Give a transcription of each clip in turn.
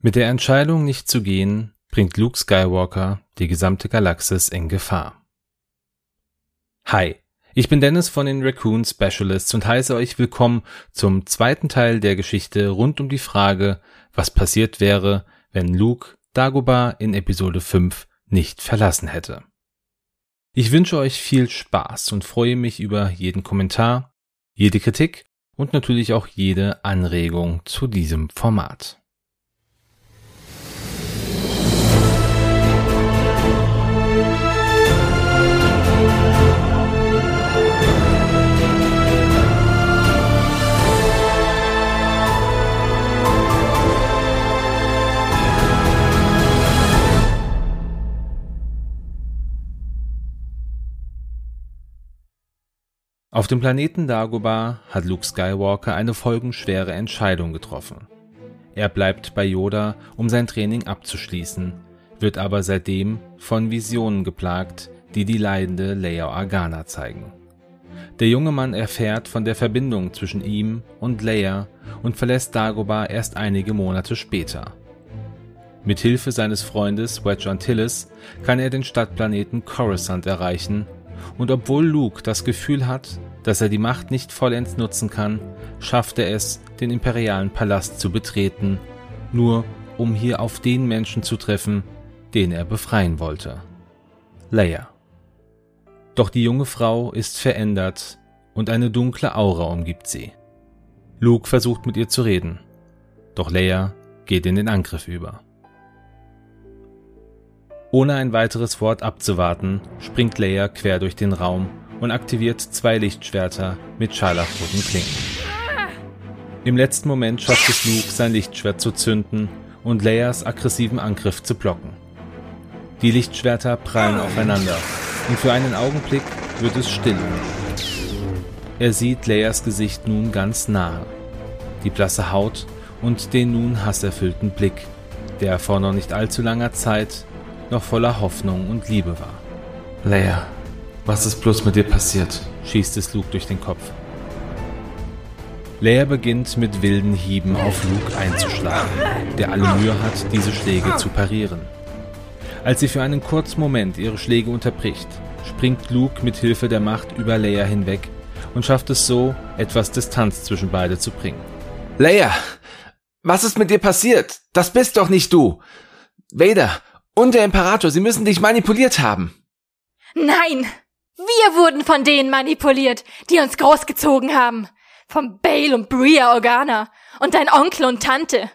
Mit der Entscheidung, nicht zu gehen, bringt Luke Skywalker die gesamte Galaxis in Gefahr. Hi, ich bin Dennis von den Raccoon Specialists und heiße euch willkommen zum zweiten Teil der Geschichte rund um die Frage, was passiert wäre, wenn Luke Dagobah in Episode 5 nicht verlassen hätte. Ich wünsche euch viel Spaß und freue mich über jeden Kommentar, jede Kritik und natürlich auch jede Anregung zu diesem Format. Auf dem Planeten Dagobah hat Luke Skywalker eine folgenschwere Entscheidung getroffen. Er bleibt bei Yoda, um sein Training abzuschließen, wird aber seitdem von Visionen geplagt, die die leidende Leia Organa zeigen. Der junge Mann erfährt von der Verbindung zwischen ihm und Leia und verlässt Dagobah erst einige Monate später. Mit Hilfe seines Freundes Wedge Antilles kann er den Stadtplaneten Coruscant erreichen und obwohl Luke das Gefühl hat, dass er die Macht nicht vollends nutzen kann, schafft er es, den imperialen Palast zu betreten, nur um hier auf den Menschen zu treffen, den er befreien wollte. Leia. Doch die junge Frau ist verändert und eine dunkle Aura umgibt sie. Luke versucht mit ihr zu reden, doch Leia geht in den Angriff über. Ohne ein weiteres Wort abzuwarten, springt Leia quer durch den Raum und aktiviert zwei Lichtschwerter mit scharlachroten Klingen. Im letzten Moment schafft es Luke, sein Lichtschwert zu zünden und Leias aggressiven Angriff zu blocken. Die Lichtschwerter prallen aufeinander und für einen Augenblick wird es still. Er sieht Leias Gesicht nun ganz nahe. Die blasse Haut und den nun hasserfüllten Blick, der vor noch nicht allzu langer Zeit noch voller Hoffnung und Liebe war. Leia, was ist bloß mit dir passiert? schießt es Luke durch den Kopf. Leia beginnt mit wilden Hieben auf Luke einzuschlagen, der alle Mühe hat, diese Schläge zu parieren. Als sie für einen kurzen Moment ihre Schläge unterbricht, springt Luke mit Hilfe der Macht über Leia hinweg und schafft es so, etwas Distanz zwischen beide zu bringen. Leia, was ist mit dir passiert? Das bist doch nicht du. Vader und der Imperator, sie müssen dich manipuliert haben. Nein, wir wurden von denen manipuliert, die uns großgezogen haben. Vom Bale und Bria Organa und dein Onkel und Tante.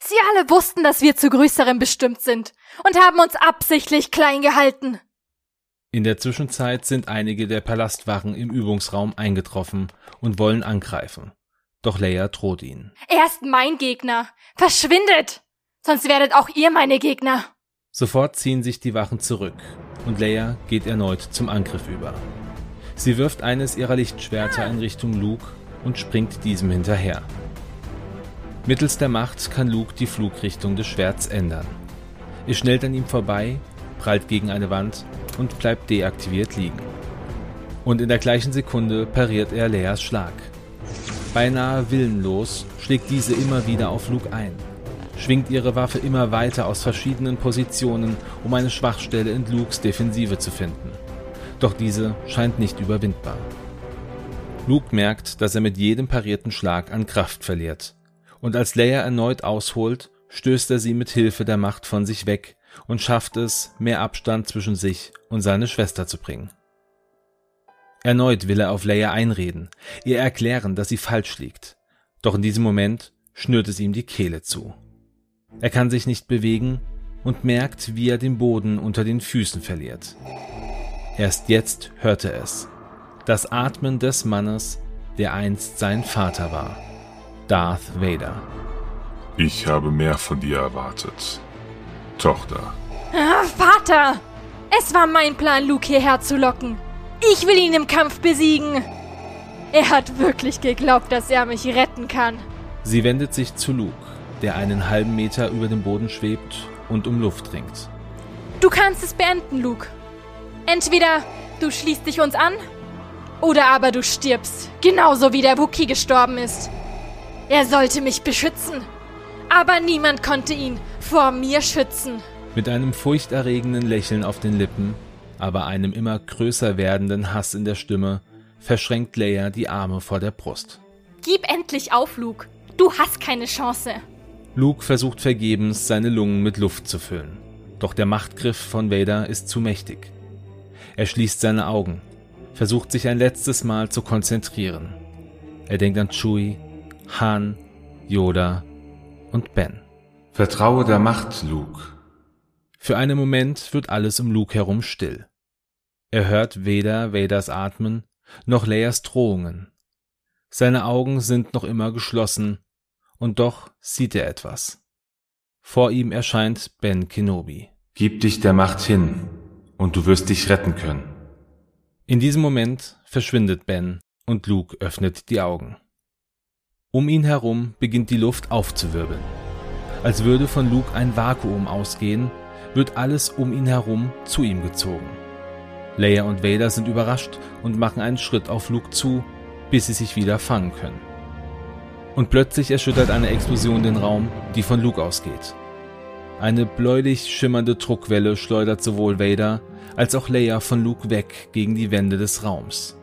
Sie alle wussten, dass wir zu Größerem bestimmt sind und haben uns absichtlich klein gehalten. In der Zwischenzeit sind einige der Palastwachen im Übungsraum eingetroffen und wollen angreifen. Doch Leia droht ihnen. Er ist mein Gegner. Verschwindet! Sonst werdet auch ihr meine Gegner. Sofort ziehen sich die Wachen zurück und Leia geht erneut zum Angriff über. Sie wirft eines ihrer Lichtschwerter in Richtung Luke und springt diesem hinterher. Mittels der Macht kann Luke die Flugrichtung des Schwerts ändern. Es schnellt an ihm vorbei, prallt gegen eine Wand und bleibt deaktiviert liegen. Und in der gleichen Sekunde pariert er Leias Schlag. Beinahe willenlos schlägt diese immer wieder auf Luke ein schwingt ihre Waffe immer weiter aus verschiedenen Positionen, um eine Schwachstelle in Lukes Defensive zu finden. Doch diese scheint nicht überwindbar. Luke merkt, dass er mit jedem parierten Schlag an Kraft verliert. Und als Leia erneut ausholt, stößt er sie mit Hilfe der Macht von sich weg und schafft es, mehr Abstand zwischen sich und seine Schwester zu bringen. Erneut will er auf Leia einreden, ihr erklären, dass sie falsch liegt. Doch in diesem Moment schnürt es ihm die Kehle zu. Er kann sich nicht bewegen und merkt, wie er den Boden unter den Füßen verliert. Erst jetzt hört er es. Das Atmen des Mannes, der einst sein Vater war. Darth Vader. Ich habe mehr von dir erwartet. Tochter. Ah, Vater! Es war mein Plan, Luke hierher zu locken. Ich will ihn im Kampf besiegen. Er hat wirklich geglaubt, dass er mich retten kann. Sie wendet sich zu Luke der einen halben Meter über dem Boden schwebt und um Luft ringt. Du kannst es beenden, Luke. Entweder du schließt dich uns an, oder aber du stirbst, genauso wie der Wookie gestorben ist. Er sollte mich beschützen. Aber niemand konnte ihn vor mir schützen. Mit einem furchterregenden Lächeln auf den Lippen, aber einem immer größer werdenden Hass in der Stimme, verschränkt Leia die Arme vor der Brust. Gib endlich auf, Luke. Du hast keine Chance. Luke versucht vergebens, seine Lungen mit Luft zu füllen. Doch der Machtgriff von Vader ist zu mächtig. Er schließt seine Augen, versucht sich ein letztes Mal zu konzentrieren. Er denkt an Chewie, Han, Yoda und Ben. Vertraue der Macht, Luke. Für einen Moment wird alles um Luke herum still. Er hört weder Vaders Atmen noch Leias Drohungen. Seine Augen sind noch immer geschlossen, und doch sieht er etwas. Vor ihm erscheint Ben Kenobi. Gib dich der Macht hin, und du wirst dich retten können. In diesem Moment verschwindet Ben und Luke öffnet die Augen. Um ihn herum beginnt die Luft aufzuwirbeln. Als würde von Luke ein Vakuum ausgehen, wird alles um ihn herum zu ihm gezogen. Leia und Vader sind überrascht und machen einen Schritt auf Luke zu, bis sie sich wieder fangen können. Und plötzlich erschüttert eine Explosion den Raum, die von Luke ausgeht. Eine bläulich schimmernde Druckwelle schleudert sowohl Vader als auch Leia von Luke weg gegen die Wände des Raums.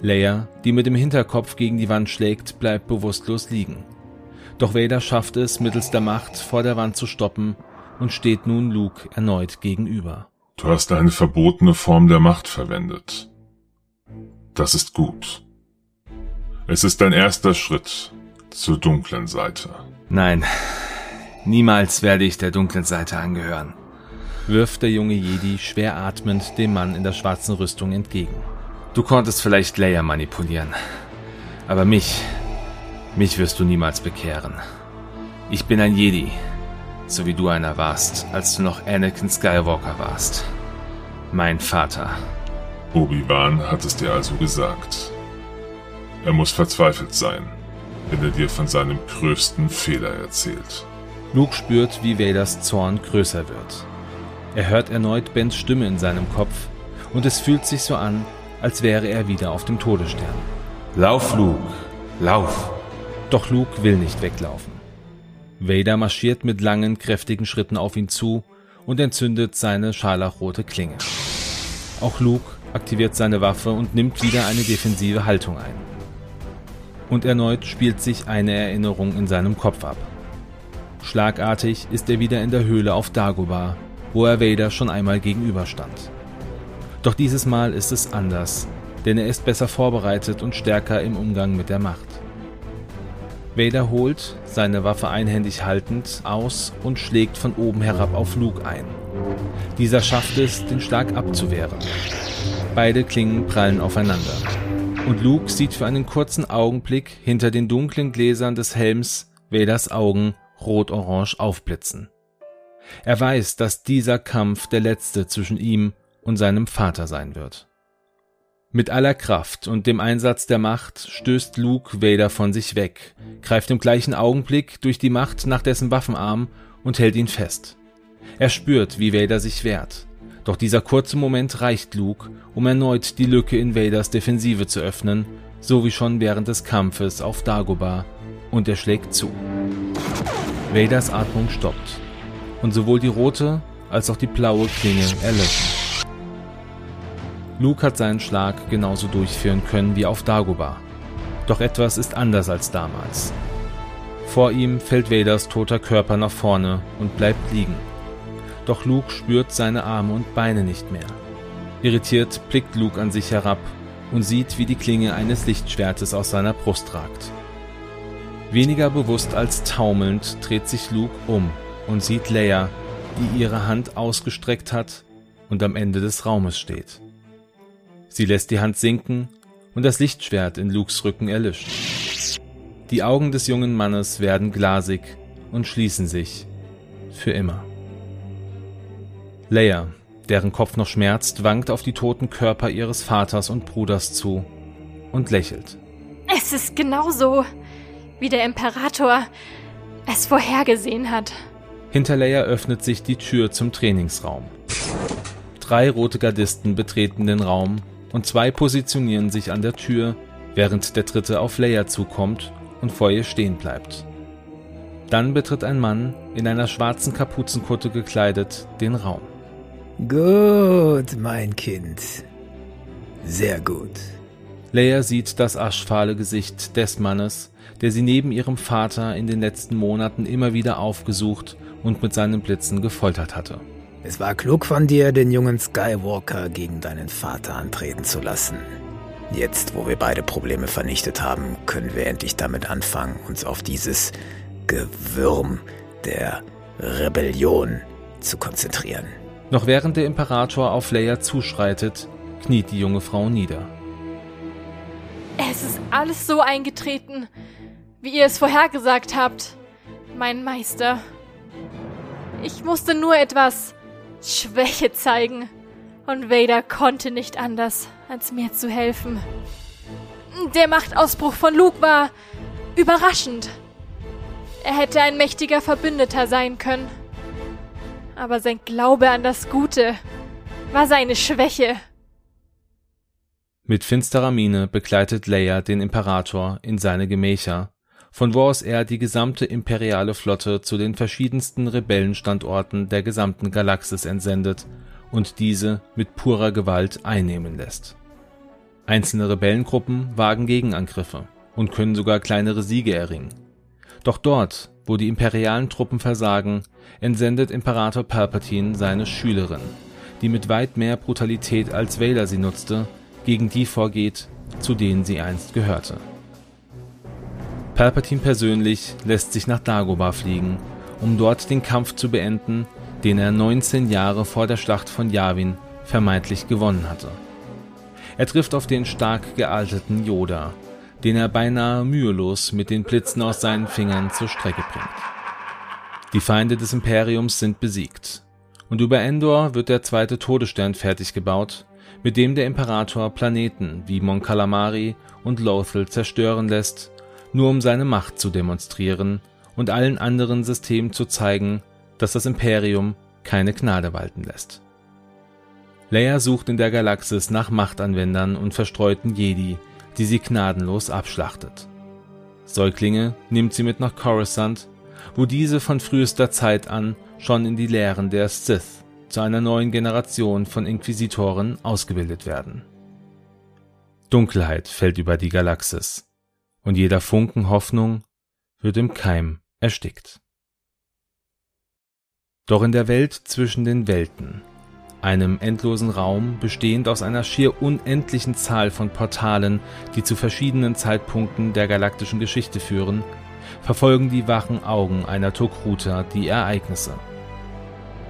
Leia, die mit dem Hinterkopf gegen die Wand schlägt, bleibt bewusstlos liegen. Doch Vader schafft es, mittels der Macht vor der Wand zu stoppen und steht nun Luke erneut gegenüber. Du hast eine verbotene Form der Macht verwendet. Das ist gut. Es ist dein erster Schritt zur dunklen Seite. Nein, niemals werde ich der dunklen Seite angehören, wirft der junge Jedi schwer atmend dem Mann in der schwarzen Rüstung entgegen. Du konntest vielleicht Leia manipulieren, aber mich, mich wirst du niemals bekehren. Ich bin ein Jedi, so wie du einer warst, als du noch Anakin Skywalker warst. Mein Vater. Obi-Wan hat es dir also gesagt. Er muss verzweifelt sein, wenn er dir von seinem größten Fehler erzählt. Luke spürt, wie Vaders Zorn größer wird. Er hört erneut Bens Stimme in seinem Kopf und es fühlt sich so an, als wäre er wieder auf dem Todesstern. Lauf, Luke, lauf! Doch Luke will nicht weglaufen. Vader marschiert mit langen, kräftigen Schritten auf ihn zu und entzündet seine scharlachrote Klinge. Auch Luke aktiviert seine Waffe und nimmt wieder eine defensive Haltung ein. Und erneut spielt sich eine Erinnerung in seinem Kopf ab. Schlagartig ist er wieder in der Höhle auf Dagobah, wo er Vader schon einmal gegenüberstand. Doch dieses Mal ist es anders, denn er ist besser vorbereitet und stärker im Umgang mit der Macht. Vader holt, seine Waffe einhändig haltend, aus und schlägt von oben herab auf Luke ein. Dieser schafft es, den Schlag abzuwehren. Beide Klingen prallen aufeinander. Und Luke sieht für einen kurzen Augenblick hinter den dunklen Gläsern des Helms Vaders Augen rot-orange aufblitzen. Er weiß, dass dieser Kampf der letzte zwischen ihm und seinem Vater sein wird. Mit aller Kraft und dem Einsatz der Macht stößt Luke Vader von sich weg, greift im gleichen Augenblick durch die Macht nach dessen Waffenarm und hält ihn fest. Er spürt, wie Vader sich wehrt. Doch dieser kurze Moment reicht Luke, um erneut die Lücke in Vaders Defensive zu öffnen, so wie schon während des Kampfes auf Dagobah, und er schlägt zu. Vaders Atmung stoppt, und sowohl die rote als auch die blaue Klinge erlöschen. Luke hat seinen Schlag genauso durchführen können wie auf Dagobah. Doch etwas ist anders als damals. Vor ihm fällt Vaders toter Körper nach vorne und bleibt liegen. Doch Luke spürt seine Arme und Beine nicht mehr. Irritiert blickt Luke an sich herab und sieht, wie die Klinge eines Lichtschwertes aus seiner Brust ragt. Weniger bewusst als taumelnd dreht sich Luke um und sieht Leia, die ihre Hand ausgestreckt hat und am Ende des Raumes steht. Sie lässt die Hand sinken und das Lichtschwert in Lukes Rücken erlischt. Die Augen des jungen Mannes werden glasig und schließen sich für immer. Leia, deren Kopf noch schmerzt, wankt auf die toten Körper ihres Vaters und Bruders zu und lächelt. Es ist genauso, wie der Imperator es vorhergesehen hat. Hinter Leia öffnet sich die Tür zum Trainingsraum. Drei rote Gardisten betreten den Raum und zwei positionieren sich an der Tür, während der dritte auf Leia zukommt und vor ihr stehen bleibt. Dann betritt ein Mann, in einer schwarzen Kapuzenkutte gekleidet, den Raum. Gut, mein Kind. Sehr gut. Leia sieht das aschfahle Gesicht des Mannes, der sie neben ihrem Vater in den letzten Monaten immer wieder aufgesucht und mit seinen Blitzen gefoltert hatte. Es war klug von dir, den jungen Skywalker gegen deinen Vater antreten zu lassen. Jetzt, wo wir beide Probleme vernichtet haben, können wir endlich damit anfangen, uns auf dieses Gewürm der Rebellion zu konzentrieren. Noch während der Imperator auf Leia zuschreitet, kniet die junge Frau nieder. Es ist alles so eingetreten, wie ihr es vorhergesagt habt, mein Meister. Ich musste nur etwas Schwäche zeigen, und Vader konnte nicht anders, als mir zu helfen. Der Machtausbruch von Luke war überraschend. Er hätte ein mächtiger Verbündeter sein können. Aber sein Glaube an das Gute war seine Schwäche. Mit finsterer Miene begleitet Leia den Imperator in seine Gemächer, von wo aus er die gesamte imperiale Flotte zu den verschiedensten Rebellenstandorten der gesamten Galaxis entsendet und diese mit purer Gewalt einnehmen lässt. Einzelne Rebellengruppen wagen Gegenangriffe und können sogar kleinere Siege erringen. Doch dort, wo die imperialen Truppen versagen, entsendet Imperator Palpatine seine Schülerin, die mit weit mehr Brutalität als Vader sie nutzte, gegen die vorgeht, zu denen sie einst gehörte. Palpatine persönlich lässt sich nach Dagobah fliegen, um dort den Kampf zu beenden, den er 19 Jahre vor der Schlacht von Yavin vermeintlich gewonnen hatte. Er trifft auf den stark gealterten Yoda, den er beinahe mühelos mit den Blitzen aus seinen Fingern zur Strecke bringt. Die Feinde des Imperiums sind besiegt, und über Endor wird der zweite Todesstern fertig gebaut, mit dem der Imperator Planeten wie Mon Calamari und Lothal zerstören lässt, nur um seine Macht zu demonstrieren und allen anderen Systemen zu zeigen, dass das Imperium keine Gnade walten lässt. Leia sucht in der Galaxis nach Machtanwendern und verstreuten Jedi, die sie gnadenlos abschlachtet. Säuglinge nimmt sie mit nach Coruscant, wo diese von frühester Zeit an schon in die Lehren der Sith zu einer neuen Generation von Inquisitoren ausgebildet werden. Dunkelheit fällt über die Galaxis und jeder Funken Hoffnung wird im Keim erstickt. Doch in der Welt zwischen den Welten, einem endlosen Raum bestehend aus einer schier unendlichen Zahl von Portalen, die zu verschiedenen Zeitpunkten der galaktischen Geschichte führen, verfolgen die wachen Augen einer Tokruta die Ereignisse.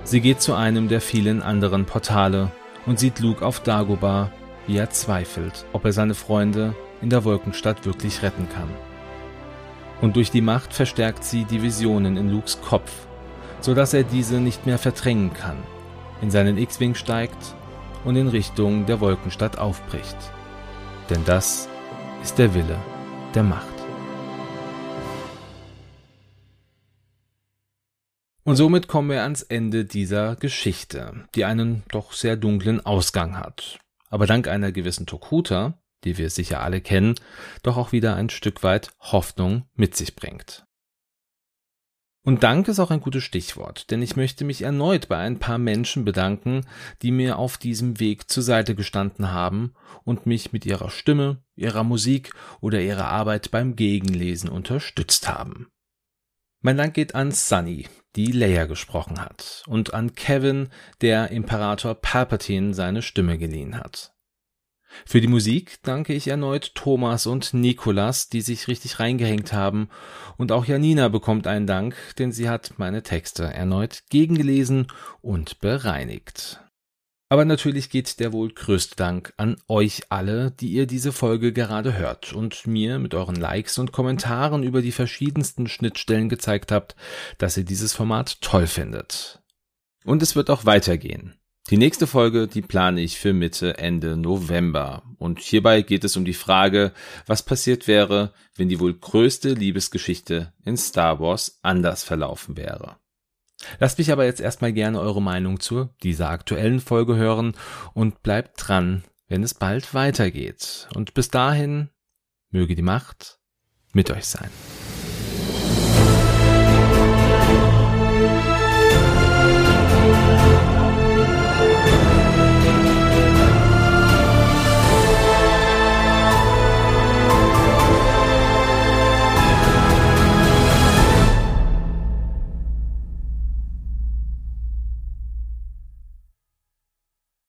Sie geht zu einem der vielen anderen Portale und sieht Luke auf Dagobah, wie er zweifelt, ob er seine Freunde in der Wolkenstadt wirklich retten kann. Und durch die Macht verstärkt sie die Visionen in Lukes Kopf, so dass er diese nicht mehr verdrängen kann, in seinen X-Wing steigt und in Richtung der Wolkenstadt aufbricht. Denn das ist der Wille der Macht. Und somit kommen wir ans Ende dieser Geschichte, die einen doch sehr dunklen Ausgang hat. Aber dank einer gewissen Tokuta, die wir sicher alle kennen, doch auch wieder ein Stück weit Hoffnung mit sich bringt. Und Dank ist auch ein gutes Stichwort, denn ich möchte mich erneut bei ein paar Menschen bedanken, die mir auf diesem Weg zur Seite gestanden haben und mich mit ihrer Stimme, ihrer Musik oder ihrer Arbeit beim Gegenlesen unterstützt haben. Mein Dank geht an Sunny, die Leia gesprochen hat, und an Kevin, der Imperator Palpatine seine Stimme geliehen hat. Für die Musik danke ich erneut Thomas und Nikolas, die sich richtig reingehängt haben, und auch Janina bekommt einen Dank, denn sie hat meine Texte erneut gegengelesen und bereinigt. Aber natürlich geht der wohl größte Dank an euch alle, die ihr diese Folge gerade hört und mir mit euren Likes und Kommentaren über die verschiedensten Schnittstellen gezeigt habt, dass ihr dieses Format toll findet. Und es wird auch weitergehen. Die nächste Folge, die plane ich für Mitte, Ende November. Und hierbei geht es um die Frage, was passiert wäre, wenn die wohl größte Liebesgeschichte in Star Wars anders verlaufen wäre. Lasst mich aber jetzt erstmal gerne eure Meinung zu dieser aktuellen Folge hören und bleibt dran, wenn es bald weitergeht. Und bis dahin möge die Macht mit euch sein.